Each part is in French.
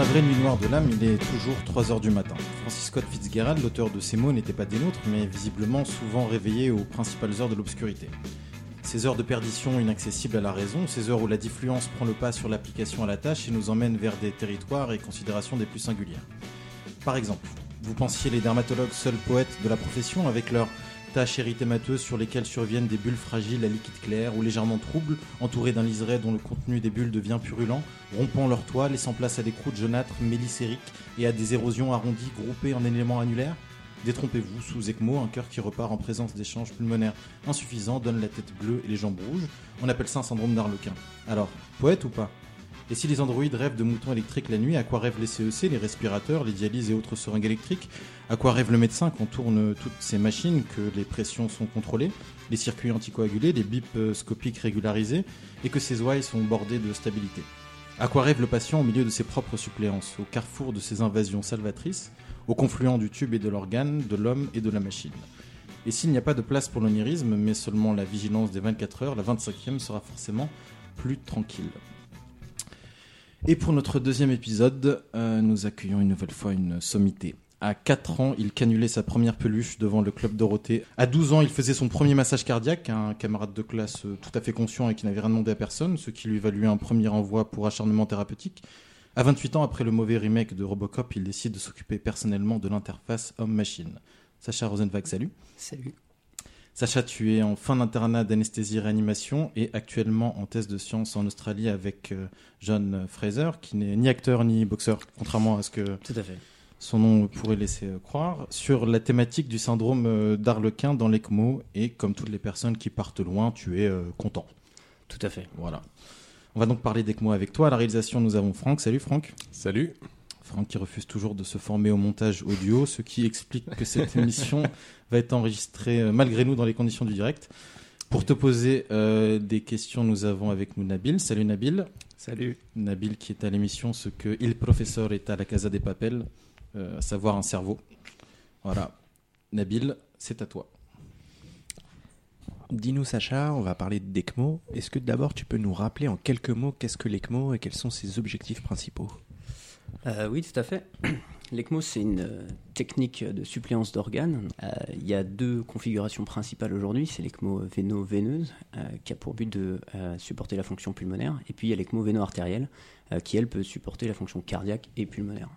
la vraie nuit noire de l'âme, il est toujours 3h du matin. Francis Scott Fitzgerald, l'auteur de ces mots, n'était pas des nôtres, mais visiblement souvent réveillé aux principales heures de l'obscurité. Ces heures de perdition inaccessibles à la raison, ces heures où la diffluence prend le pas sur l'application à la tâche et nous emmène vers des territoires et considérations des plus singulières. Par exemple, vous pensiez les dermatologues seuls poètes de la profession avec leurs tâches érythémateuses sur lesquelles surviennent des bulles fragiles à liquide clair ou légèrement troubles, entourées d'un liseré dont le contenu des bulles devient purulent, rompant leur toit, laissant place à des croûtes jaunâtres mélissériques et à des érosions arrondies groupées en éléments annulaires Détrompez-vous, sous ECMO, un cœur qui repart en présence d'échanges pulmonaires insuffisants donne la tête bleue et les jambes rouges. On appelle ça un syndrome d'Arlequin. Alors, poète ou pas? Et si les androïdes rêvent de moutons électriques la nuit, à quoi rêvent les CEC, les respirateurs, les dialyses et autres seringues électriques? À quoi rêve le médecin quand tourne toutes ces machines, que les pressions sont contrôlées, les circuits anticoagulés, les bips scopiques régularisés, et que ces ouailles sont bordées de stabilité? À quoi rêve le patient au milieu de ses propres suppléances, au carrefour de ses invasions salvatrices, au confluent du tube et de l'organe, de l'homme et de la machine? Et s'il n'y a pas de place pour l'onirisme, mais seulement la vigilance des 24 heures, la 25e sera forcément plus tranquille. Et pour notre deuxième épisode, euh, nous accueillons une nouvelle fois une sommité. À 4 ans, il canulait sa première peluche devant le club Dorothée. À 12 ans, il faisait son premier massage cardiaque à un camarade de classe euh, tout à fait conscient et qui n'avait rien demandé à personne, ce qui lui valut un premier envoi pour acharnement thérapeutique. À 28 ans, après le mauvais remake de Robocop, il décide de s'occuper personnellement de l'interface homme-machine. Sacha Rosenbach, salut. Salut. Sacha, tu es en fin d'internat d'anesthésie-réanimation et actuellement en thèse de sciences en Australie avec euh, John Fraser, qui n'est ni acteur ni boxeur, contrairement à ce que Tout à fait son nom pourrait laisser euh, croire, sur la thématique du syndrome euh, d'Arlequin dans l'ECMO. Et comme toutes les personnes qui partent loin, tu es euh, content. Tout à fait. Voilà. On va donc parler d'ECMO avec toi. À la réalisation, nous avons Franck. Salut Franck. Salut. Franck qui refuse toujours de se former au montage audio, ce qui explique que cette émission va être enregistrée malgré nous dans les conditions du direct. Pour te poser des questions, nous avons avec nous Nabil. Salut Nabil. Salut. Nabil qui est à l'émission Ce que Il Professeur est à la Casa des Papels. Euh, à savoir un cerveau. Voilà. Nabil, c'est à toi. Dis-nous Sacha, on va parler d'ECMO. Est-ce que d'abord tu peux nous rappeler en quelques mots qu'est-ce que l'ECMO et quels sont ses objectifs principaux? Euh, Oui, tout à fait. L'ECMO, c'est une euh, technique de suppléance d'organes. il y a deux configurations principales aujourd'hui. C'est l'ECMO véno-veineuse, qui a pour but de supporter la fonction pulmonaire. Et puis il y a l'ECMO véno-artérielle, qui elle peut supporter la fonction cardiaque et pulmonaire.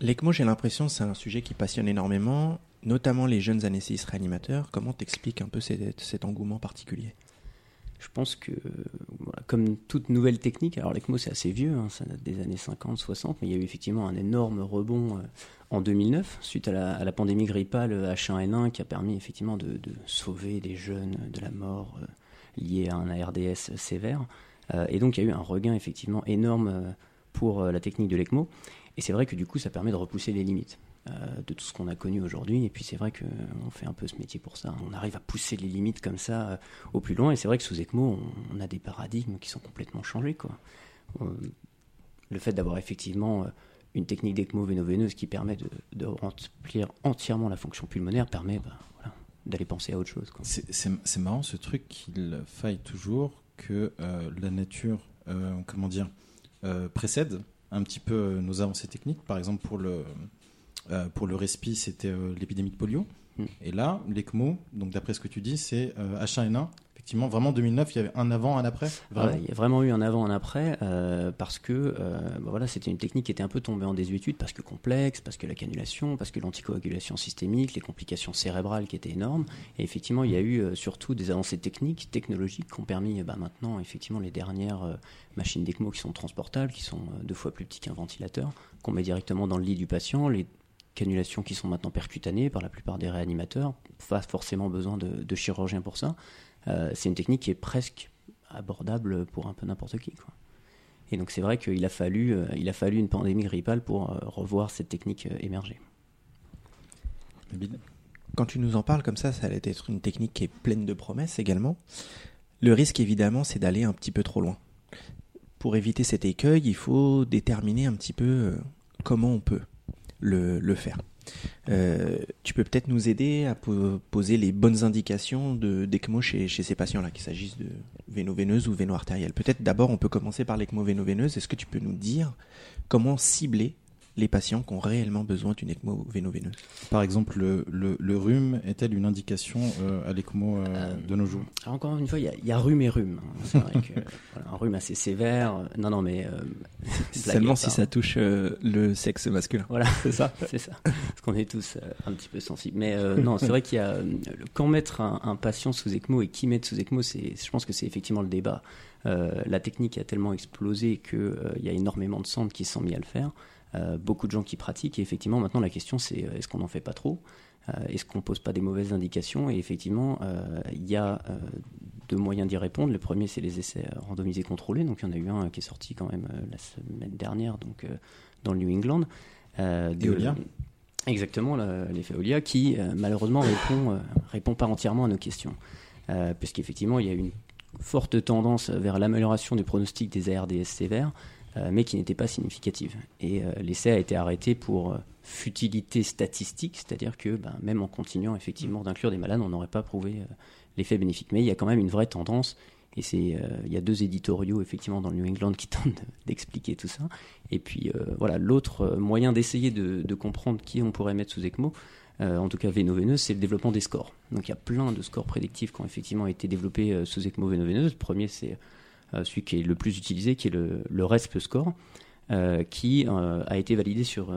L'ECMO, j'ai l'impression, c'est un sujet qui passionne énormément, notamment les jeunes anesthésistes réanimateurs. Comment t'expliques un peu cet, engouement particulier? Je pense que, comme toute nouvelle technique, alors l'ECMO c'est assez vieux, hein, ça date des années 50, 60, mais il y a eu effectivement un énorme rebond euh, en 2009 suite à la, pandémie grippale H1N1 euh, qui a permis effectivement de, sauver des jeunes de la mort euh, liée à un ARDS sévère. et donc il y a eu un regain effectivement énorme pour la technique de l'ECMO. Et c'est vrai que du coup, ça permet de repousser les limites euh, de tout ce qu'on a connu aujourd'hui. Et puis c'est vrai qu'on fait un peu ce métier pour ça. On arrive à pousser les limites comme ça euh, au plus loin. Et c'est vrai que sous ECMO, on, a des paradigmes qui sont complètement changés. Le fait d'avoir effectivement euh, une technique d'ECMO véno-veineuse qui permet de, remplir entièrement la fonction pulmonaire permet bah, d'aller penser à autre chose. C'est marrant ce truc qu'il faille toujours que la nature, comment dire, précède un petit peu euh, nos avancées techniques. Par exemple, pour le, euh, pour le respi, c'était euh, l'épidémie de polio. Mm. Et là, l'ECMO, donc d'après ce que tu dis, c'est H1N1 effectivement, vraiment 2009, il y avait un avant, un après il y a vraiment eu un avant, un après, euh, parce que euh, bah voilà, c'était une technique qui était un peu tombée en désuétude, parce que complexe, parce que la cannulation, parce que l'anticoagulation systémique, les complications cérébrales qui étaient énormes. Et effectivement, il y a eu euh, surtout des avancées techniques, technologiques, qui ont permis bah, maintenant, effectivement, les dernières machines d'ECMO qui sont transportables, qui sont deux fois plus petites qu'un ventilateur, qu'on met directement dans le lit du patient, les cannulations qui sont maintenant percutanées par la plupart des réanimateurs, pas forcément besoin de, de chirurgiens pour ça. Euh, c'est une technique qui est presque abordable pour un peu n'importe qui. Et donc c'est vrai qu'il a fallu, euh, il a fallu une pandémie grippale pour euh, revoir cette technique émerger. Quand tu nous en parles comme ça, ça allait être une technique qui est pleine de promesses également. Le risque évidemment, c'est d'aller un petit peu trop loin. Pour éviter cet écueil, il faut déterminer un petit peu comment on peut le, le faire. Euh, tu peux peut-être nous aider à poser les bonnes indications d'ECMO chez, chez ces patients-là, qu'il s'agisse de véno-veineuse ou véno-artérielle. Peut-être d'abord, on peut commencer par l'ECMO véno-veineuse. Est-ce que tu peux nous dire comment cibler les patients qui ont réellement besoin d'une ECMO véno-veineuse. Par exemple, le, le, rhume est-elle une indication euh, à l'ECMO euh, euh, de nos jours? Encore une fois, il y, a rhume et rhume. Hein. C'est vrai que, un rhume assez sévère. Non, non, mais. Seulement si ça touche le sexe masculin. Voilà, c'est ça. c'est ça. Parce qu'on est tous un petit peu sensibles. Mais non, c'est vrai qu'il y a. Quand mettre un, un, patient sous ECMO et qui mettre sous ECMO, je pense que c'est effectivement le débat. la technique a tellement explosé qu'il y a énormément de centres qui sont mis à le faire. Euh, beaucoup de gens qui pratiquent. Et effectivement, maintenant, la question, c'est euh, est-ce qu'on n'en fait pas trop? Euh, Est-ce qu'on ne pose pas des mauvaises indications? Et effectivement, il y a deux moyens d'y répondre. Le premier, c'est les essais randomisés contrôlés. Donc, il y en a eu un qui est sorti quand même la semaine dernière, donc dans le New England. Eolia? Exactement, l'effet Eolia, qui malheureusement répond, répond pas entièrement à nos questions. Puisqu'effectivement, il y a une forte tendance vers l'amélioration du pronostic des ARDS sévères, euh, mais qui n'était pas significative. Et euh, l'essai a été arrêté pour euh, futilité statistique, c'est-à-dire que ben, même en continuant effectivement d'inclure des malades, on n'aurait pas prouvé l'effet bénéfique. Mais il y a quand même une vraie tendance, et c'est il y a deux éditoriaux effectivement dans le New England qui tentent d'expliquer tout ça. Et puis voilà, l'autre moyen d'essayer de, comprendre qui on pourrait mettre sous ECMO, en tout cas véno-veineuse, c'est le développement des scores. Donc il y a plein de scores prédictifs qui ont effectivement été développés sous ECMO véno-veineuse. Le premier c'est euh, celui qui est le plus utilisé, qui est le, le RESP score. Euh, qui euh, a été validé sur,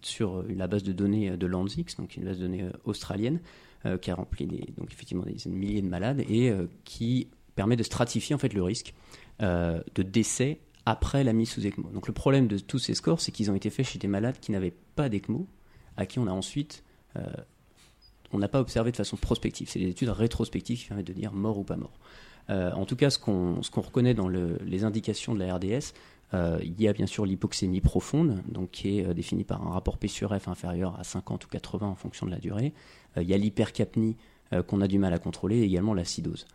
sur la base de données de Landsix, donc une base de données australienne, qui a rempli des, donc effectivement des milliers de malades et qui permet de stratifier en fait le risque de décès après la mise sous ECMO. Donc le problème de tous ces scores, c'est qu'ils ont été faits chez des malades qui n'avaient pas d'ECMO, à qui on a ensuite on n'a pas observé de façon prospective. C'est des études rétrospectives qui permettent de dire mort ou pas mort. Euh, en tout cas, ce qu'on reconnaît dans les indications de la RDS, euh, il y a bien sûr l'hypoxémie profonde, qui est euh, définie par un rapport P sur F inférieur à 50 ou 80 en fonction de la durée. il y a l'hypercapnie qu'on a du mal à contrôler, et également l'acidose.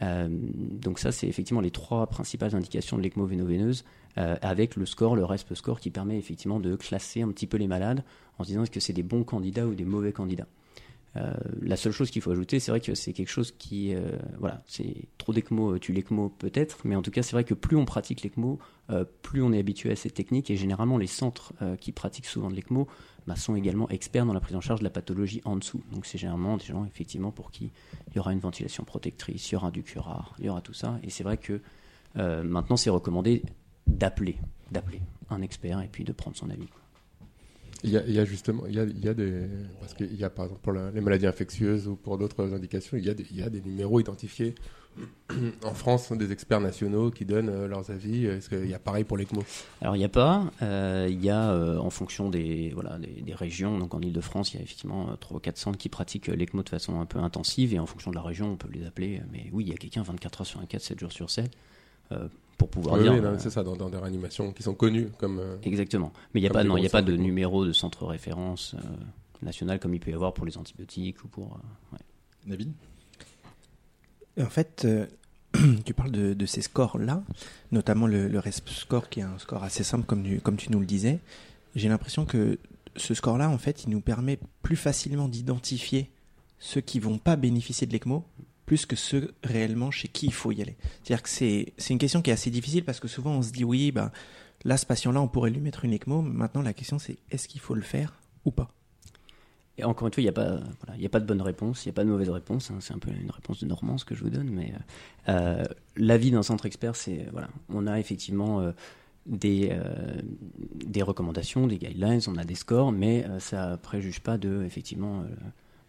donc ça, c'est effectivement les trois principales indications de l'ECMO avec le score, le RESP score, qui permet effectivement de classer un petit peu les malades en se disant est-ce que c'est des bons candidats ou des mauvais candidats. Euh, la seule chose qu'il faut ajouter, c'est vrai que c'est quelque chose qui, euh, voilà, c'est trop d'ECMO, tu l'ECMO peut-être, mais en tout cas, c'est vrai que plus on pratique l'ECMO, euh, plus on est habitué à cette technique, et généralement, les centres qui pratiquent souvent de l'ECMO bah, sont également experts dans la prise en charge de la pathologie en dessous. Donc, c'est généralement des gens, effectivement, pour qui il y aura une ventilation protectrice, il y aura du curare, il y aura tout ça, et c'est vrai que maintenant, c'est recommandé d'appeler, d'appeler un expert et puis de prendre son avis. Il y, a, justement, il y a, des, parce qu'il y a par exemple pour les maladies infectieuses ou pour d'autres indications, il y, a des, numéros identifiés en France, des experts nationaux qui donnent euh, leurs avis. Est-ce qu'il y a pareil pour l'ECMO? Alors il n'y a pas. Euh, il y a euh, en fonction des, voilà, des, régions. Donc en Ile-de-France, il y a effectivement 3 ou 4 centres qui pratiquent l'ECMO de façon un peu intensive. Et en fonction de la région, on peut les appeler. Mais oui, il y a quelqu'un 24 heures sur 24, 7 jours sur 7 pour pouvoir dire. Oui, euh, c'est ça, dans, des réanimations qui sont connues comme. Euh, Exactement. Mais il n'y a pas, non, il a pas de numéro de centre référence euh, national comme il peut y avoir pour les antibiotiques ou pour. David? En fait, tu parles de, ces scores-là, notamment le, le RESP score, qui est un score assez simple, comme tu, comme tu nous le disais. J'ai l'impression que ce score-là, en fait, il nous permet plus facilement d'identifier ceux qui vont pas bénéficier de l'ECMO plus que ceux réellement chez qui il faut y aller. C'est-à-dire que c'est, une question qui est assez difficile parce que souvent on se dit oui, bah, là, ce patient-là, on pourrait lui mettre une ECMO. Maintenant, la question c'est est-ce qu'il faut le faire ou pas? Et encore une fois, il n'y a, pas, il a pas de bonne réponse, il n'y a pas de mauvaise réponse. Hein. c'est un peu une réponse de Normand ce que je vous donne. Mais euh, l'avis d'un centre expert, c'est voilà, on a effectivement euh, des, euh, des recommandations, des guidelines, on a des scores, mais ça préjuge pas de effectivement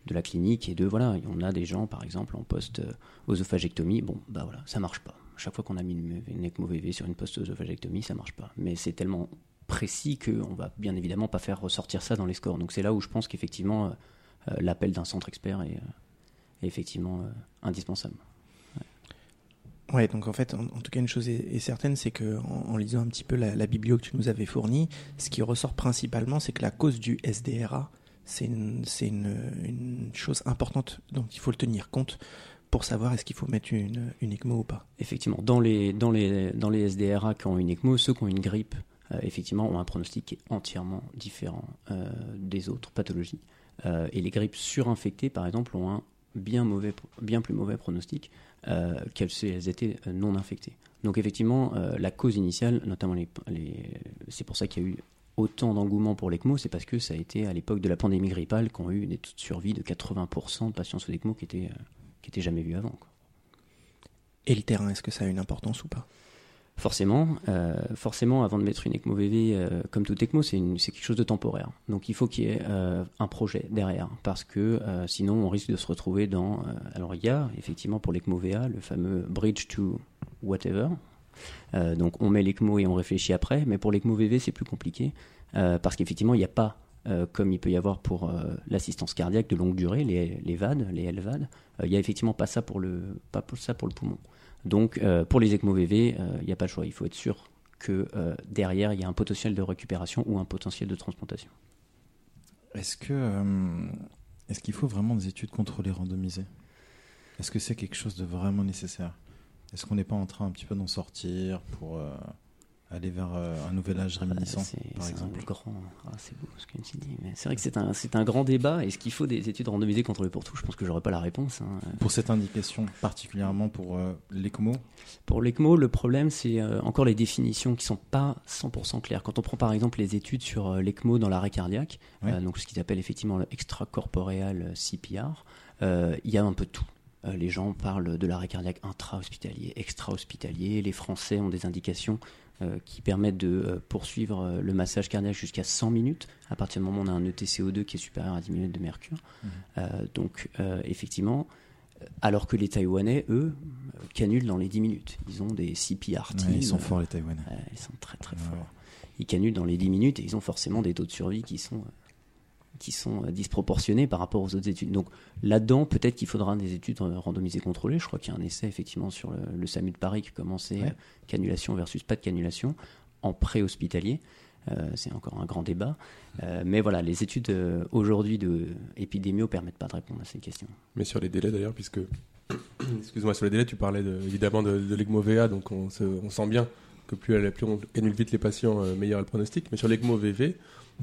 de la clinique et de voilà, on a des gens par exemple en post oesophagectomie, bon bah voilà, ça marche pas. Chaque fois qu'on a mis une, VV sur une post oesophagectomie, ça marche pas. Mais c'est tellement précis qu'on va bien évidemment pas faire ressortir ça dans les scores. Donc c'est là où je pense qu'effectivement euh, l'appel d'un centre expert est, euh, effectivement euh, indispensable. Ouais. donc en fait, en, tout cas, une chose est, certaine, c'est que en, lisant un petit peu la, la biblio que tu nous avais fournie, ce qui ressort principalement, c'est que la cause du SDRA, c'est une, chose importante dont il faut le tenir compte pour savoir est-ce qu'il faut mettre une, une, ECMO ou pas. Effectivement, dans les, dans, les, dans les SDRA qui ont une ECMO, ceux qui ont une grippe effectivement, ont un pronostic qui est entièrement différent des autres pathologies. et les grippes surinfectées, par exemple, ont un bien, mauvais, bien plus mauvais pronostic qu'elles elles étaient non infectées. Donc effectivement, la cause initiale, notamment les, c'est pour ça qu'il y a eu autant d'engouement pour l'ECMO, c'est parce que ça a été à l'époque de la pandémie grippale qu'on a eu des taux de survie de 80% de patients sous ECMO qui étaient, qui étaient jamais vus avant. Et le terrain, est-ce que ça a une importance ou pas? Forcément, euh, forcément, avant de mettre une ECMO VV, euh, comme tout ECMO, c'est quelque chose de temporaire. Donc il faut qu'il y ait euh, un projet derrière, parce que sinon on risque de se retrouver dans. alors il y a effectivement pour l'ECMO VA le fameux bridge to whatever. Donc on met l'ECMO et on réfléchit après, mais pour l'ECMO VV c'est plus compliqué, parce qu'effectivement il n'y a pas comme il peut y avoir pour l'assistance cardiaque de longue durée, les, les VAD, les LVAD, il n'y a effectivement pas ça pour le, pas pour ça pour le poumon. Donc euh, pour les ECMO VV, il euh, n'y a pas le choix. Il faut être sûr que euh, derrière, il y a un potentiel de récupération ou un potentiel de transplantation. Est-ce que est-ce qu'il faut vraiment des études contrôlées randomisées? Est-ce que c'est quelque chose de vraiment nécessaire? Est-ce qu'on n'est pas en train un petit peu d'en sortir pour aller vers euh, un nouvel âge réminiscent, par exemple. Ah, c'est beau ce que tu dis. c'est vrai que c'est un, c'est un grand débat. Est-ce qu'il faut des études randomisées contre le pour tout Je pense que j'aurais pas la réponse. Hein. Pour cette indication, particulièrement pour euh, l'ECMO Pour l'ECMO, le problème, c'est euh, encore les définitions qui sont pas 100% claires. Quand on prend par exemple les études sur l'ECMO dans l'arrêt cardiaque, donc ce qu'ils appellent effectivement le extracorporeal CPR, il y a un peu de tout les gens parlent de l'arrêt cardiaque intra-hospitalier, extra-hospitalier. Les Français ont des indications euh, qui permettent de euh, poursuivre euh, le massage cardiaque jusqu'à 100 minutes, à partir du moment où on a un ETCO2 qui est supérieur à 10 minutes de mercure. Mmh. donc, effectivement, alors que les Taïwanais, eux, canulent dans les 10 minutes. Ils ont des CPRT. ils sont forts, les Taïwanais. ils sont très très forts. Ils canulent dans les 10 minutes et ils ont forcément des taux de survie qui sont qui sont euh, disproportionnés par rapport aux autres études. Donc là-dedans, peut-être qu'il faudra des études euh, randomisées contrôlées. Je crois qu'il y a un essai effectivement sur le, SAMU de Paris qui commençait euh, cannulation versus pas de cannulation en pré-hospitalier. c'est encore un grand débat. mais voilà, les études aujourd'hui de épidémio permettent pas de répondre à ces questions. Mais sur les délais d'ailleurs, puisque excuse-moi sur les délais, tu parlais évidemment de, de l'ECMO-VA, donc on, on, sent bien que plus, elle, plus on cannule vite les patients, meilleur est le pronostic. Mais sur l'ECMO-VV,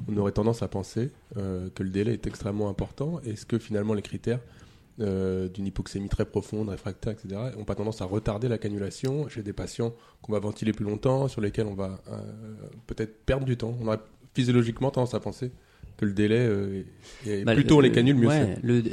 on aurait tendance à penser euh, que le délai est extrêmement important. Est-ce que finalement les critères euh, d'une hypoxémie très profonde, réfractaire, etc., n'ont pas tendance à retarder la cannulation chez des patients qu'on va ventiler plus longtemps, sur lesquels on va euh, peut-être perdre du temps On aurait physiologiquement tendance à penser que le délai est bah, plutôt les canules mieux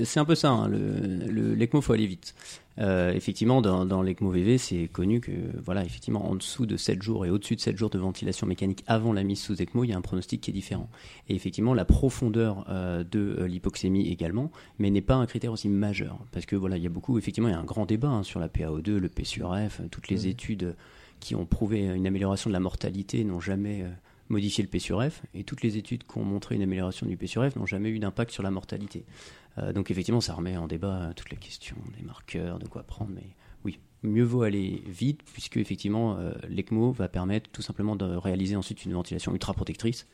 c'est un peu ça hein, le, l'ECMO faut aller vite euh, effectivement, dans, dans l'ECMO VV, c'est connu que, voilà, effectivement, en dessous de 7 jours et au-dessus de 7 jours de ventilation mécanique avant la mise sous ECMO, il y a un pronostic qui est différent. Et effectivement, la profondeur euh, de euh, l'hypoxémie également, mais n'est pas un critère aussi majeur. Parce que, voilà, il y a beaucoup, effectivement, il y a un grand débat hein, sur la PaO2, le P sur F, toutes les études qui ont prouvé une amélioration de la mortalité n'ont jamais modifié le P sur F, et toutes les études qui ont montré une amélioration du P sur F n'ont jamais eu d'impact sur la mortalité. Euh, donc effectivement, ça remet en débat toutes les questions des marqueurs, de quoi prendre, mais oui, mieux vaut aller vite, puisque effectivement, euh, l'ECMO va permettre tout simplement de réaliser ensuite une ventilation ultra protectrice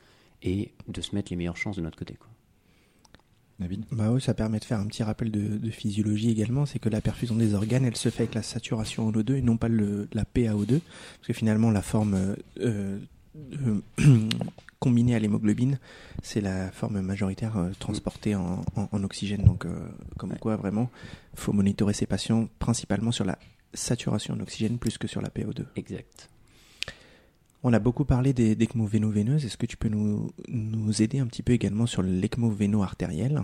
et de se mettre les meilleures chances de notre côté. Quoi. David? Bah oui, ça permet de faire un petit rappel de, physiologie également, c'est que la perfusion des organes, elle se fait avec la saturation en O2 et non pas le, la PaO2, parce que finalement la forme euh, combiné à l'hémoglobine, c'est la forme majoritaire euh, transportée en, oxygène. Donc, euh, comme quoi, vraiment, il faut monitorer ces patients principalement sur la saturation en oxygène plus que sur la PO2. Exact. On a beaucoup parlé des ECMO véno-veineuses. Est-ce que tu peux nous, nous, aider un petit peu également sur l'ECMO véno-artériel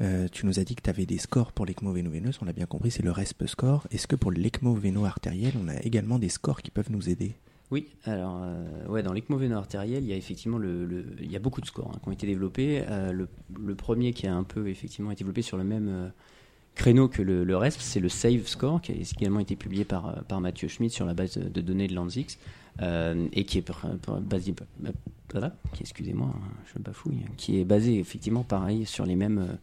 euh, tu nous as dit que tu avais des scores pour l'ECMO véno-veineuse, on l'a bien compris, c'est le RESP score. Est-ce que pour l'ECMO véno-artériel, on a également des scores qui peuvent nous aider? Oui, alors euh, ouais, dans l'ECMO artériel, il y a effectivement le, il y a beaucoup de scores hein, qui ont été développés. Euh, le, premier qui a un peu effectivement été développé sur le même euh, créneau que le, reste, c'est le SAVE score qui a également été publié par, par Mathieu Schmidt sur la base de, données de Lanzix et qui est basé, excusez-moi, hein, je bafouille, qui est basé effectivement pareil sur les mêmes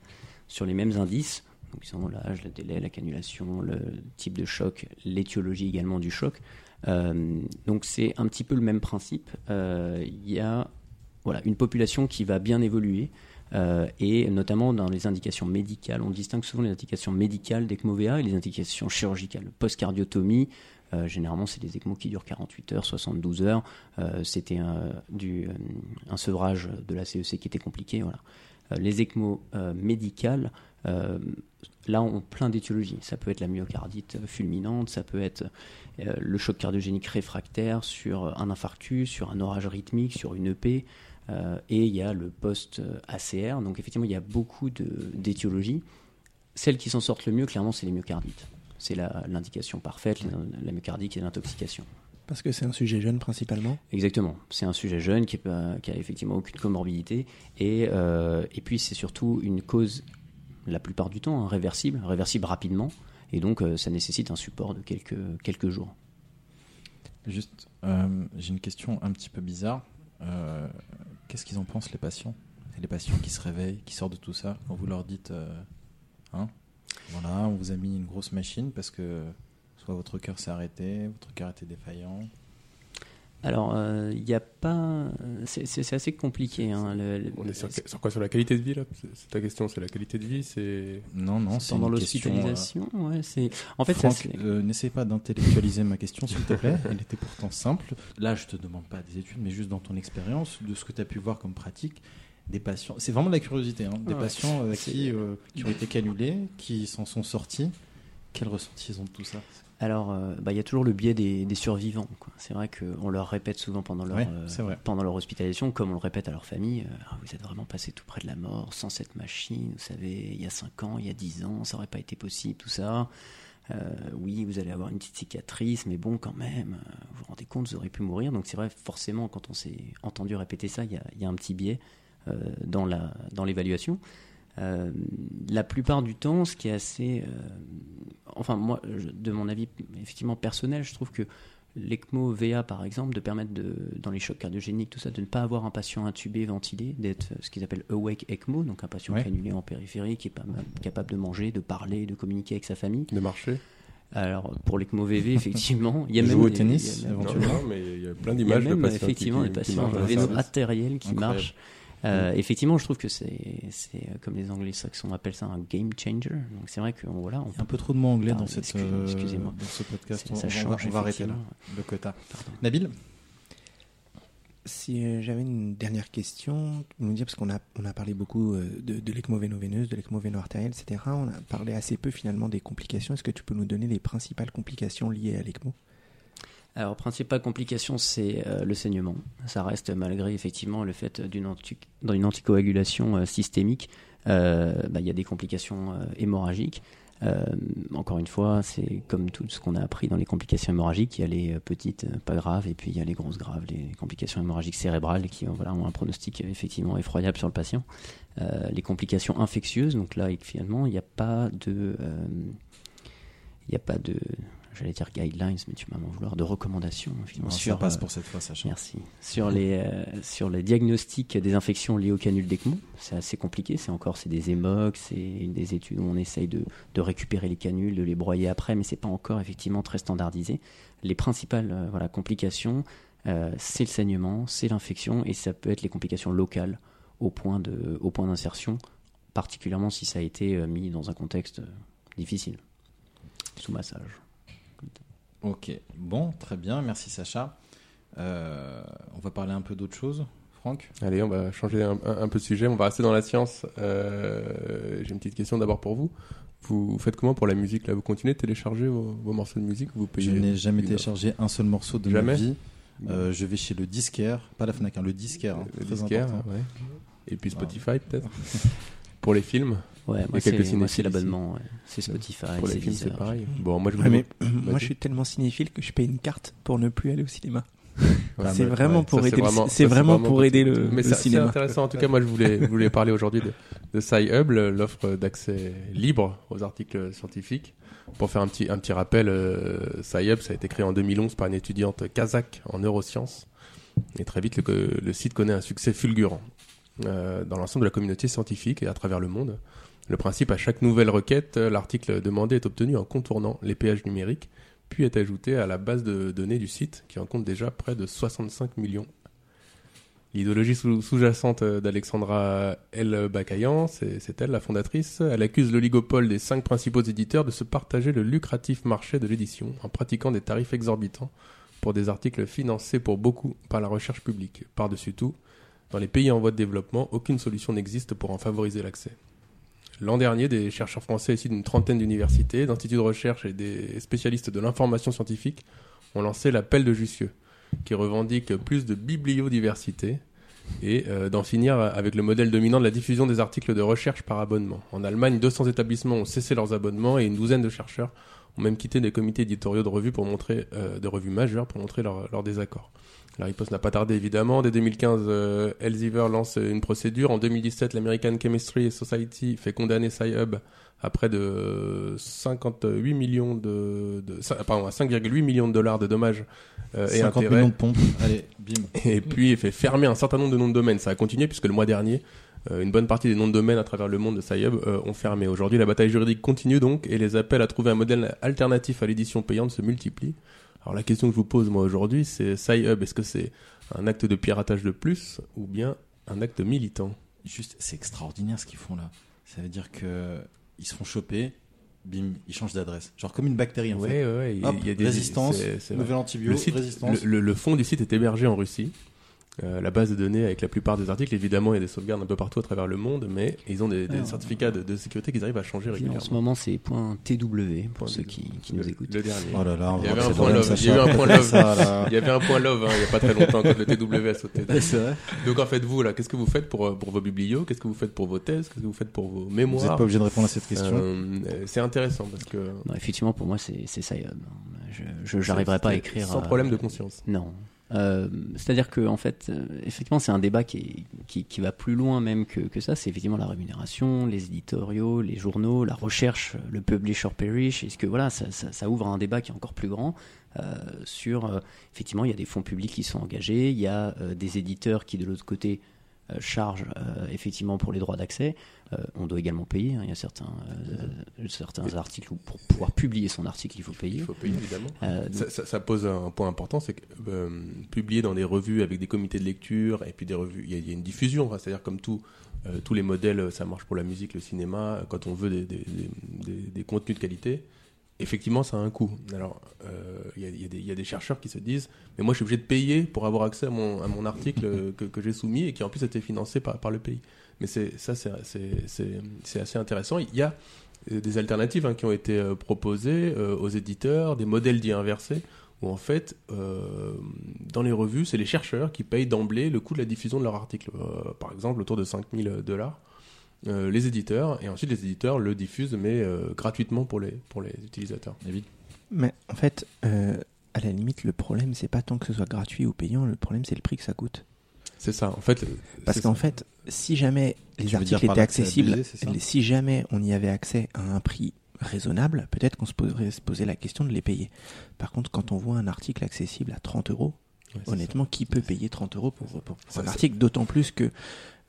sur les mêmes indices. Donc, ils sont l'âge, le délai, la cannulation, le type de choc, l'étiologie également du choc. Euh, donc c'est un petit peu le même principe. Euh, il y a voilà, une population qui va bien évoluer. Euh, et notamment dans les indications médicales. On distingue souvent les indications médicales d'ECMOVA et les indications chirurgicales. Post-cardiotomie, généralement, c'est des ECMO qui durent 48 heures, 72 heures. C'était un, un sevrage de la CEC qui était compliqué. Voilà. Euh, les ECMO euh, médicales, euh, là, ont plein d'étiologies. Ça peut être la myocardite fulminante, ça peut être le choc cardiogénique réfractaire sur un infarctus, sur un orage rythmique, sur une EP. et il y a le post-ACR. Donc, effectivement, il y a beaucoup d'étiologies. Celles qui s'en sortent le mieux, clairement, c'est les myocardites. C'est l'indication parfaite, la myocardite et l'intoxication. Parce que c'est un sujet jeune principalement. Exactement. C'est un sujet jeune qui, est pas- qui a effectivement aucune comorbidité. Et, euh, et puis, c'est surtout une cause, la plupart du temps, hein, réversible, réversible rapidement. Et donc, euh, ça nécessite un support de quelques, quelques jours. Juste, euh, j'ai une question un petit peu bizarre. Euh, Qu'est-ce qu'ils en pensent les patients? Et Les patients qui se réveillent, qui sortent de tout ça, quand vous leur dites, euh, hein, voilà, on vous a mis une grosse machine parce que votre cœur s'est arrêté, votre cœur était défaillant. Alors, euh, il n'y a pas. C'est c'est- assez compliqué. hein, le- le- On est sur, sur quoi? Sur la qualité de vie, là? C'est ta question, c'est la qualité de vie C'est. Non, non, c'est pendant une question. euh, l'hospitalisation, ouais, c'est. En fait, euh, n'essaie pas d'intellectualiser ma question, s'il te plaît. Elle était pourtant simple. Là, je te demande pas des études, mais juste dans ton expérience, de ce que tu as pu voir comme pratique, des patients. C'est vraiment de la curiosité. hein, des Ouais. patients euh, qui, euh, qui ont été canulés, qui s'en sont sortis. Quel ressenti ils ont de tout ça? Alors, euh, bah, il y a toujours le biais des, des survivants. C'est vrai qu'on leur répète souvent pendant leur, Ouais, euh, pendant leur hospitalisation, comme on le répète à leur famille, euh, Ah, vous êtes vraiment passé tout près de la mort, sans cette machine, vous savez, il y a 5 ans, il y a 10 ans, ça aurait pas été possible, tout ça. Oui, vous allez avoir une petite cicatrice, mais bon, quand même, vous vous rendez compte, vous auriez pu mourir. Donc c'est vrai, forcément, quand on s'est entendu répéter ça, il y a, il y a un petit biais dans la dans l'évaluation. Euh, la plupart du temps, ce qui est assez, euh, enfin moi, je- de mon avis effectivement personnel, je trouve que l'ECMO VA par exemple, de permettre de, dans les chocs cardiogéniques, tout ça, de ne pas avoir un patient intubé, ventilé, d'être ce qu'ils appellent awake ECMO, donc un patient Ouais. canulé en périphérie qui est pas mal- capable de manger, de parler, de communiquer avec sa famille. De marché Alors pour l'ECMO VV, effectivement, il y a Jouer même au des- tennis, il y a Non, Éventuellement. non, mais il y a plein d'images de patients effectivement qui- qui patients véno artériels qui Incroyable. marchent. Euh, effectivement, je trouve que c'est, euh, comme les anglo-saxons appellent ça un game changer. Donc c'est vrai que voilà, on Il y a un peu trop de mots anglais Ah, dans, cette, excuse- euh, excusez-moi. dans ce podcast. On, ça on change. va, on va arrêter là, le quota. Pardon. Nabil Si euh, j'avais une dernière question, nous dire parce qu'on a on a parlé beaucoup euh, de, de l'ECMO véno-veineuse, de l'ECMO véno-artérielle, etc. On a parlé assez peu finalement des complications. Est-ce que tu peux nous donner les principales complications liées à l'ECMO? Alors, principale complication, c'est euh, le saignement. Ça reste malgré effectivement le fait d'une anti- anticoagulation euh, systémique, euh, bah, il y a des complications hémorragiques. Encore une fois, c'est comme tout ce qu'on a appris dans les complications hémorragiques. Il y a les petites, pas graves, et puis il y a les grosses graves, les complications hémorragiques cérébrales qui ont un pronostic effectivement effroyable sur le patient. Les complications infectieuses, donc là, finalement, il n'y a pas de, il n'y a pas de, j'allais dire guidelines, mais tu vas m'en vouloir, de recommandations finalement, Ça sur, passe euh, pour cette fois, Sacha. Merci. Sur les, euh, sur les diagnostics des infections liées au canul d'ECMO, c'est assez compliqué. C'est encore c'est des émocs, c'est des études où on essaye de, de récupérer les canules, de les broyer après, mais c'est pas encore effectivement très standardisé. Les principales euh, voilà, complications, euh, c'est le saignement, c'est l'infection, et ça peut être les complications locales au point de, au point d'insertion, particulièrement si ça a été mis dans un contexte difficile, sous massage. Ok, bon, très bien, merci Sacha. Euh, on va parler un peu d'autre chose, Franck? Allez, on va changer un, un- un peu de sujet. On va rester dans la science. Euh, J'ai une petite question d'abord pour vous. Vous faites comment pour la musique là? Vous continuez de télécharger vos, vos morceaux de musique ou Vous payez Je n'ai jamais téléchargé un seul morceau de ma Jamais vie. Euh, je vais chez le disquaire, pas la Fnac, hein, le disquaire, hein, le très disquaire, important. ouais. Et puis Spotify peut-être Pour les films Ouais, moi c'est, moi, c'est cinéphiles l'abonnement, ouais. c'est Spotify, Pour c'est les films, c'est pareil. Bon, moi je Ouais, voulais. mais moi, je suis tellement cinéphile que je paye une carte pour ne plus aller au cinéma. Ouais, c'est mais- vraiment ouais, pour ça, aider vraiment- c'est vraiment pour aider le- Mais le ça, c'est cinéma. intéressant. En tout cas, moi, je voulais, je voulais parler aujourd'hui de, de SciHub, l'offre d'accès libre aux articles scientifiques. Pour faire un petit, un petit rappel, euh, SciHub, ça a été créé en 2011 par une étudiante kazakh en neurosciences. Et très vite, le, le site connaît un succès fulgurant dans l'ensemble de la communauté scientifique et à travers le monde. Le principe, à chaque nouvelle requête, euh, l'article demandé est obtenu en contournant les péages numériques, puis est ajouté à la base de données du site, qui en compte déjà près de 65 millions. L'idéologie sous- sous-jacente d'Alexandra El Bakayan, c'est elle la fondatrice. Elle accuse l'oligopole des cinq principaux éditeurs de se partager le lucratif marché de l'édition en pratiquant des tarifs exorbitants pour des articles financés pour beaucoup par la recherche publique. Par-dessus tout, dans les pays en voie de développement, aucune solution n'existe pour en favoriser l'accès. L'an dernier, des chercheurs français issus d'une trentaine d'universités, d'instituts de recherche et des spécialistes de l'information scientifique ont lancé l'appel de Jussieu, qui revendique plus de bibliodiversité et euh, d'en finir avec le modèle dominant de la diffusion des articles de recherche par abonnement. En Allemagne, 200 établissements ont cessé leurs abonnements et une douzaine de chercheurs ont même quitté des comités éditoriaux de revues pour montrer euh, revues majeures pour montrer leur, leur désaccord. La riposte n'a pas tardé évidemment. Dès 2015, euh, Elsevier lance une procédure. En 2017, l'American Chemistry Society fait condamner SciHub à près de 58 millions de, de pardon, à 5,8 millions de dollars de dommages euh, et 50 intérêts. millions de pompes. Allez, bim. Et puis il fait fermer un certain nombre de noms de domaine. Ça a continué puisque le mois dernier, une bonne partie des noms de domaine à travers le monde de SciHub euh, ont fermé. Aujourd'hui, la bataille juridique continue donc et les appels à trouver un modèle alternatif à l'édition payante se multiplient. Alors la question que je vous pose moi aujourd'hui, c'est SciHub, est-ce que c'est un acte de piratage de plus ou bien un acte militant? Juste, c'est extraordinaire ce qu'ils font là. Ça veut dire que ils se font choper, bim, ils changent d'adresse. Genre comme une bactérie en fait. ouais, ouais. il y a- Hop, il y a des résistance, nouvel antibio, le, site- résistance. le, le- le fond du site est hébergé en Russie. Euh, la base de données avec la plupart des articles, évidemment, il y a des sauvegardes un peu partout à travers le monde, mais ils ont des, des Alors, certificats de, de sécurité qu'ils arrivent à changer En régulièrement. ce moment, c'est .tw pour Point ceux qui, qui nous le, écoutent. le dernier. Oh là là, on Il y va avait un point love, le il y a eu un point love. Ça. Il y avait un point love hein, il n'y a pas très longtemps quand le TW a sauté. C'est vrai. Donc en fait, vous, là, qu'est-ce que vous faites pour, euh, pour vos biblios Qu'est-ce que vous faites pour vos thèses? Qu'est-ce que vous faites pour vos Vous mémoires n'êtes pas obligé de répondre à cette question. Euh, euh, C'est intéressant parce que. Non, effectivement, pour moi, c'est c'est SciHub. Je n'arriverai pas à écrire. Sans problème de conscience. Non. Euh, C'est-à-dire que, en fait, euh, effectivement, c'est un débat qui, qui, va plus loin même que, que ça. C'est effectivement la rémunération, les éditoriaux, les journaux, la recherche, le publisher perish. Est-ce que voilà, ça, ouvre un débat qui est encore plus grand euh, sur effectivement, il y a des fonds publics qui sont engagés, il y a des éditeurs qui de l'autre côté euh, chargent euh, effectivement pour les droits d'accès. Euh, on doit également payer. hein. Il y a certains certains articles où pour pouvoir publier son article, il faut payer. Il faut payer, évidemment. Ça, ça- ça pose un point important, c'est que publier dans des revues avec des comités de lecture et puis des revues, il y, a- il y a une diffusion, enfin, c'est-à-dire comme tout, tous les modèles, ça marche pour la musique, le cinéma, quand on veut des- des- des contenus de qualité, effectivement, ça a un coût. Alors, euh, il y, a- des- chercheurs qui se disent, mais moi, je suis obligé de payer pour avoir accès à mon, article euh, que, j'ai soumis et qui en plus a été financé par, le pays. Mais ça, c'est- assez intéressant. Il y a euh, des alternatives hein, qui ont été proposées aux éditeurs, des modèles dits inversés, où en fait, dans les revues, c'est les chercheurs qui payent d'emblée le coût de la diffusion de leur article. Par exemple, autour de 5000 dollars. Euh, les éditeurs, et ensuite les éditeurs le diffusent, mais euh, gratuitement pour les, pour les utilisateurs. Mais en fait, euh, à la limite, le problème, c'est pas tant que ce soit gratuit ou payant, le problème, c'est le prix que ça coûte. C'est ça, en fait. Parce qu'en fait, si jamais les Tu articles étaient accessibles, abusé, si jamais on y avait accès à un prix raisonnable, peut-être qu'on se poserait se poser la question de les payer. Par contre, quand on voit un article accessible à 30 euros, Ouais, honnêtement, qui peut payer 30 euros pour, pour- pour Ça, un article D'autant plus que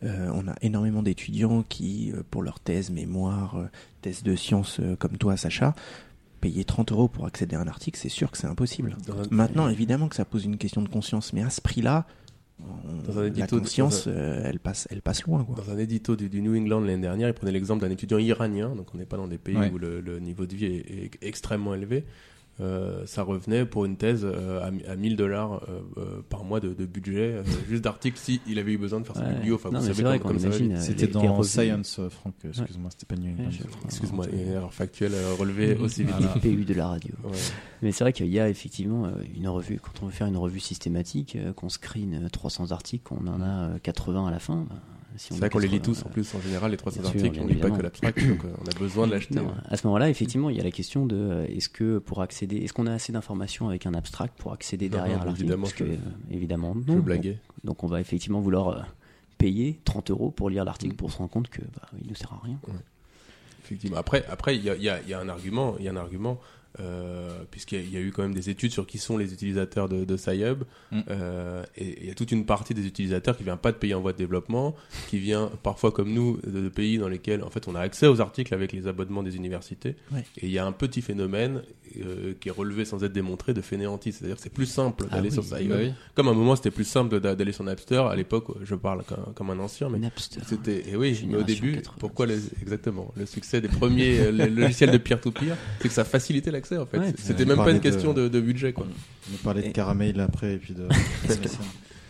euh, on a énormément d'étudiants qui, euh, pour leur thèse, mémoire, euh, thèse de sciences comme toi, Sacha, payer 30 euros pour accéder à un article, c'est sûr que c'est impossible. Dans un- Maintenant, évidemment que ça pose une question de conscience, mais à ce prix-là, on- Dans un la édito de- conscience, euh, elle, passe, elle passe loin. Quoi. Dans un édito du, du New England l'année dernière, il prenait l'exemple d'un étudiant iranien, donc on n'est pas dans des pays Ouais. où le, le niveau de vie est, est extrêmement élevé. Euh, ça revenait pour une thèse euh, à, à 1000 dollars euh, par mois de, de budget, euh, juste d'articles, si il avait eu besoin de faire sa Ouais. biblio. Enfin, Non, vous savez c'est vrai comme, C'était dans les. Science, euh, Franck. Excuse-moi, c'était pas New. Ouais, Excuse-moi, une erreur factuelle euh, relevée aussi vite. Voilà. les PU de la radio. Ouais. Mais c'est vrai qu'il y a effectivement une revue, quand on veut faire une revue systématique, qu'on screen euh, 300 articles, qu'on en a euh, 80 à la fin. bah, si on C'est vrai qu'on les lit 80, tous en plus en général, les 300 Bien sûr, articles, on lit pas que l'abstract, donc euh, on a besoin de l'acheter. Non, à ce moment-là, effectivement, il y a la question de euh, est-ce que pour accéder, est-ce qu'on a assez d'informations avec un abstract pour accéder Non, derrière non, à l'article? évidemment, Parce que, je- euh, évidemment, Je non. blaguais. Donc on va effectivement vouloir euh, payer 30 euros pour lire l'article Mm. pour se rendre compte que bah, il ne sert à rien. Effectivement. Après, après, il y y y a un argument, il y a un argument euh, puisqu'il y, a eu quand même des études sur qui sont les utilisateurs de, de SciHub. Mm. Euh, et il y a toute une partie des utilisateurs qui vient pas de pays en voie de développement, qui vient parfois comme nous de, de pays dans lesquels en fait on a accès aux articles avec les abonnements des universités. Ouais. Et il y a un petit phénomène euh, qui est relevé sans être démontré de fainéantisme. C'est-à-dire que c'est plus simple Ah d'aller oui, sur SciHub. Oui. Comme à un moment c'était plus simple d'a- d'aller sur Napster. À l'époque, je parle comme, comme un ancien, mais Napster. c'était et oui, mais au début, 90. pourquoi les- exactement le succès des premiers euh, logiciels de peer-to-peer, c'est que ça facilitait l'accès en fait. Ouais, C'était même pas une question de- budget quoi. On parlait de Et- caramel après et puis de.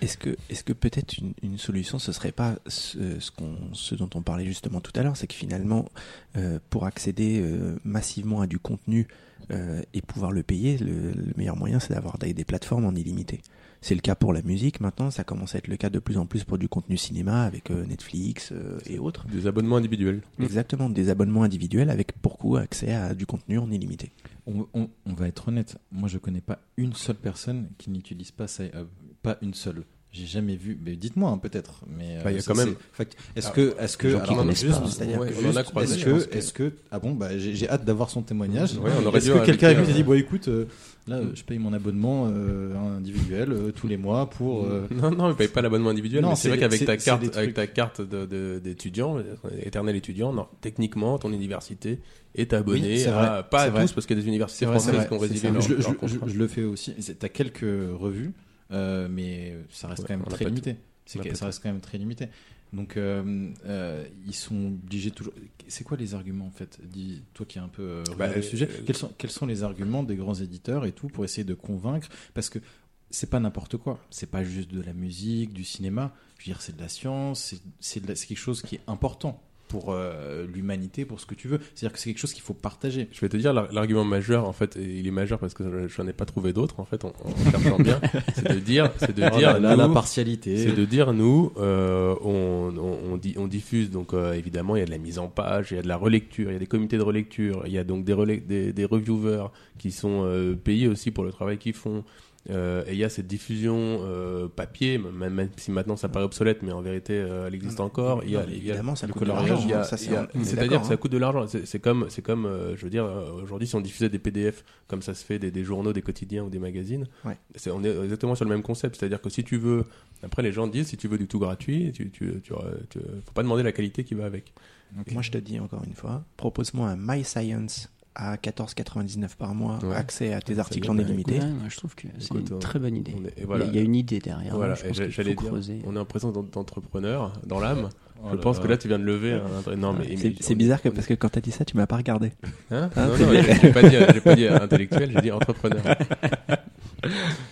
Est-ce que, est-ce que peut-être une, une solution, ce serait pas ce, ce, qu'on, ce dont on parlait justement tout à l'heure, c'est que finalement, euh, pour accéder euh, massivement à du contenu euh, et pouvoir le payer, le, le meilleur moyen, c'est d'avoir des, des plateformes en illimité. C'est le cas pour la musique maintenant, ça commence à être le cas de plus en plus pour du contenu cinéma avec euh, Netflix euh, et autres. Des abonnements individuels. Exactement, des abonnements individuels avec pour coup accès à du contenu en illimité. On, va être honnête. Moi, je connais pas une seule personne qui n'utilise pas ça. pas une seule. J'ai jamais vu. Mais dites-moi hein, peut-être. Mais Bah, il y a quand même- Est-ce Ah, que, est-ce que, alors, juste- c'est-à-dire Ouais, a. Est-ce je que, est-ce que, ah bon, bah, j'ai hâte d'avoir son témoignage. Ouais, on aurait Est-ce que quelqu'un est venu et euh, dit, bon, écoute, euh, là, euh, je paye mon abonnement euh, individuel euh, tous les mois pour. euh, Non, non, il paye pas l'abonnement individuel, Non, c'est vrai qu'avec ta carte, avec ta carte d'étudiant, euh, éternel étudiant, non, techniquement, ton université est abonné Oui, à, vrai, pas à tous, parce qu'il y a des universités françaises qui ont résilié leur, je, je- je- je le fais aussi. Tu as quelques revues, euh, mais ça reste Ouais, quand même très limité. C'est que- ça reste quand même très limité. Donc, euh, euh, ils sont obligés toujours. C'est quoi les arguments en fait? Dis, toi qui es un peu euh, Bah, le sujet, quels sont, quels sont les arguments des grands éditeurs et tout pour essayer de convaincre? Parce que c'est pas n'importe quoi. C'est pas juste de la musique, du cinéma. Je veux dire, c'est de la science. c'est quelque chose qui est important pour euh, l'humanité, pour ce que tu veux. C'est-à-dire que c'est quelque chose qu'il faut partager. Je vais te dire, l'ar- l'argument majeur, en fait, et il est majeur parce que je n'en ai pas trouvé d'autres, en fait, en, en cherchant bien, c'est de dire, c'est de Oh dire, là là, la partialité. C'est de dire, nous, euh, on, on, on, dit- on diffuse, donc euh, évidemment, il y a de la mise en page, il y a de la relecture, il y a des comités de relecture, il y a donc des, des, des reviewers qui sont euh, payés aussi pour le travail qu'ils font. Euh, et il y a cette diffusion euh, papier, même, même si maintenant ça paraît obsolète, mais en vérité euh, elle existe encore. Il y a, Non, mais il y a- évidemment, ça coûte de l'argent. hein, C'est-à-dire que ça hein. coûte de l'argent. C'est comme, c'est comme, je veux dire, aujourd'hui, si on diffusait des PDF, comme ça se fait des, des journaux, des quotidiens ou des magazines, Ouais. on est exactement sur le même concept. C'est-à-dire que si tu veux, après les gens disent, si tu veux du tout gratuit, tu, tu, tu, tu- faut pas demander la qualité qui va avec. Ok. Moi, je te dis encore une fois, propose-moi un My Science à 14,99 par mois, Ouais. accès à tes Ça articles en illimité. Ouais, je trouve que c'est une très bonne idée. est- Il y a- voilà. Il y a une idée derrière. Voilà, hein, je et pense j'a- qu'il j'allais faut dire, creuser. on est en présence d'en- d'entrepreneurs dans l'âme. Oh je pense là. que là, tu viens de lever un Non, mais, C'est mais- c'est bizarre que, parce que quand t'as dit ça, tu m'as pas regardé. Hein Hein, non, non, j'ai j'ai pas dit, j'ai pas dit intellectuel, j'ai dit entrepreneur.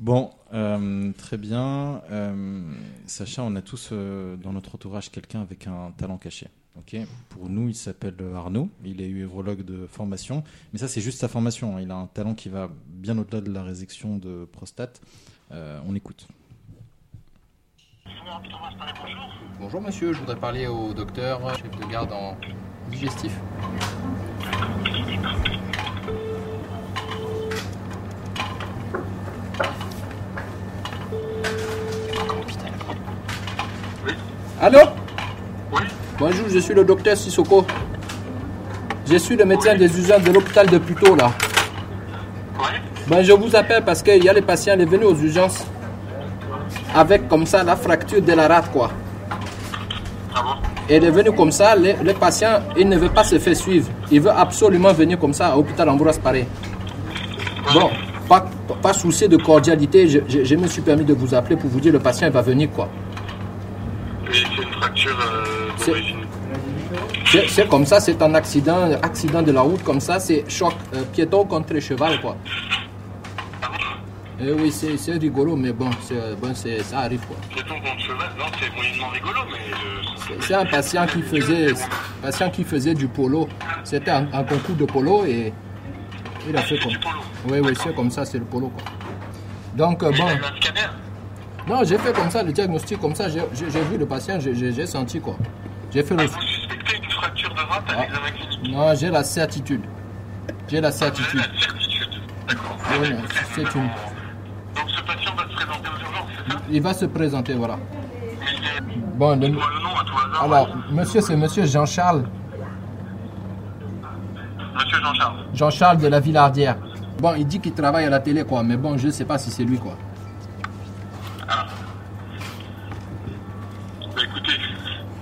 Bon, euh, très bien. Euh, Sacha, on a tous euh, dans notre entourage quelqu'un avec un talent caché. Ok. Pour nous, il s'appelle Arnaud. Il est urologue de formation, mais ça, c'est juste sa formation. Il a un talent qui va bien au-delà de la résection de prostate. Euh, on écoute. Bonjour monsieur, je voudrais parler au docteur, chef de garde en digestif. Allô? Bonjour, je suis le docteur Sissoko. Je suis le médecin des urgences de l'hôpital de Puteaux là. Ben, je vous appelle parce qu'il y a les patients, il est venu aux urgences avec comme ça la fracture de la rate quoi. Et il est venu comme ça, les, les patients, il ne veut pas se faire suivre. Il veut absolument venir comme ça à l'hôpital Ambroise Paré. Bon, pas, pas souci de cordialité, je, je- je me suis permis de vous appeler pour vous dire le patient il va venir quoi. Fracture euh, d'origine. C'est comme ça, c'est un accident, accident de la route comme ça, c'est choc euh, piéton contre cheval quoi. Eh oui, c'est rigolo, mais bon, c'est- bon c'est- ça arrive quoi. Piéton contre cheval, non, c'est moyennement rigolo, mais C'est un patient qui faisait, patient qui faisait du polo. C'était un, un concours de polo et il a fait comme. Oui, oui, c'est comme ça, c'est le polo quoi. Donc euh, bon, a eu un scanner. Non, j'ai fait comme ça le diagnostic comme ça. J'ai vu le patient, j'ai- senti quoi. J'ai fait le. Vous suspectez une fracture de rate à Ah. l'examen clinique. Non, j'ai la certitude. J'ai la certitude. la certitude. D'accord. Oui, c'est une- Donc ce patient va se présenter aux urgences, c'est ça? Il va se présenter, voilà. Bon, le nom à tout hasard. alors, monsieur, c'est monsieur Jean-Charles. Monsieur Jean-Charles. Jean-Charles de la Villardière. Bon, il dit qu'il travaille à la télé, quoi, mais bon, je ne sais pas si c'est lui, quoi.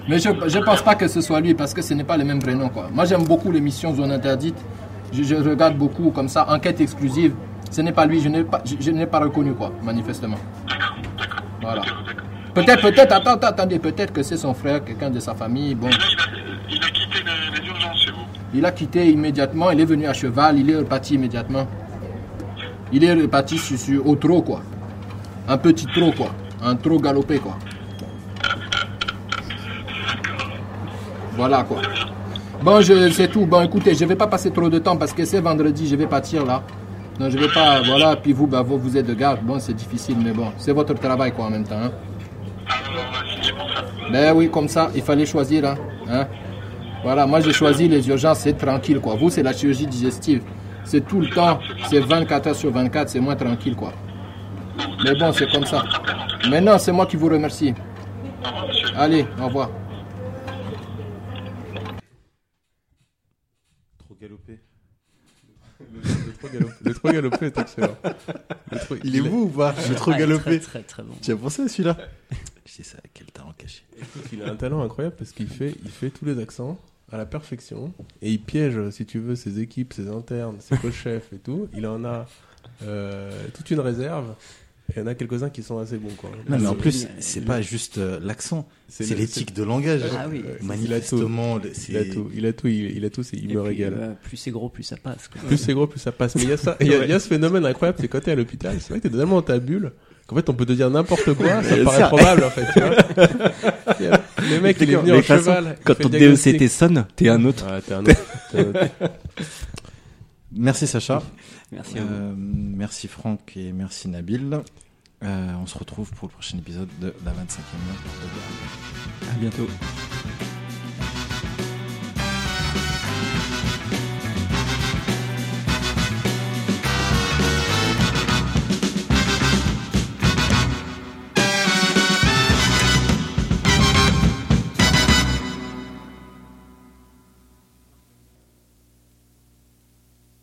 Mais je ne pense pas que ce soit lui, parce que ce n'est pas le même prénom, quoi. Moi, j'aime beaucoup l'émission Zone Interdite. Je, je regarde beaucoup, comme ça, enquête exclusive. Ce n'est pas lui, je n'ai pas, je, je n'ai pas reconnu, quoi, manifestement. d'accord, d'accord. Voilà. Peut-être, peut-être, attends, attends, attendez, peut-être que c'est son frère, quelqu'un de sa famille, bon. Et là, il a, il a quitté les, les urgences chez vous. Il a quitté immédiatement, il est venu à cheval, il est reparti immédiatement. Il est reparti sur, sur- au trot, quoi. Un petit trot, quoi. Un trot galopé, quoi. Voilà, quoi. Bon, c'est tout. Bon, écoutez, je vais pas passer trop de temps parce que c'est vendredi, je vais partir là. Non, je vais pas, voilà, puis vous, bah, vous, vous êtes de garde. Bon, c'est difficile, mais bon, c'est votre travail, quoi, en même temps. hein. Ben oui, comme ça, il fallait choisir. Hein. Hein? Voilà, moi j'ai choisi les urgences, c'est tranquille quoi. Vous, c'est la chirurgie digestive. C'est tout le temps, c'est 24 heures sur 24, c'est moins tranquille quoi. Mais bon, c'est comme ça. Maintenant, c'est moi qui vous remercie. Allez, au revoir. Trop galopé. Le trop galopé, le trop galopé est excellent. Le trop- Il est beau ou pas Je suis trop Ah, galopé. Très, très, très bon. Tu as pensé à celui-là Je sais ça, quel talent caché. Il a un talent incroyable parce qu'il fait, il fait tous les accents à la perfection et il piège, si tu veux, ses équipes, ses internes, ses co-chefs et tout. Il en a euh, toute une réserve il y en a quelques-uns qui sont assez bons. Quoi. Non, mais en plus, c'est pas juste euh, l'accent, c'est l'éthique de langage. Ah oui. Manifestement, Il a tout, il a tout, il, il a tout, il me puis, régale. euh, plus c'est gros, plus ça passe. quoi. Plus c'est gros, plus ça passe. Mais il y a ça, il y, a- il y a ce phénomène incroyable, c'est quand t'es à l'hôpital, c'est vrai que t'es tellement dans ta bulle qu'en fait on peut te dire n'importe quoi, ça C'est paraît ça. probable en fait. Tu vois le mec il est venu en façon, cheval. Quand ton. DECT sonne, t'es un autre. Ah, t'es un autre. t'es un autre. Merci Sacha. Merci à vous. Euh, merci Franck et merci Nabil. Euh, on se retrouve pour le prochain épisode de la 25e heure. À bientôt.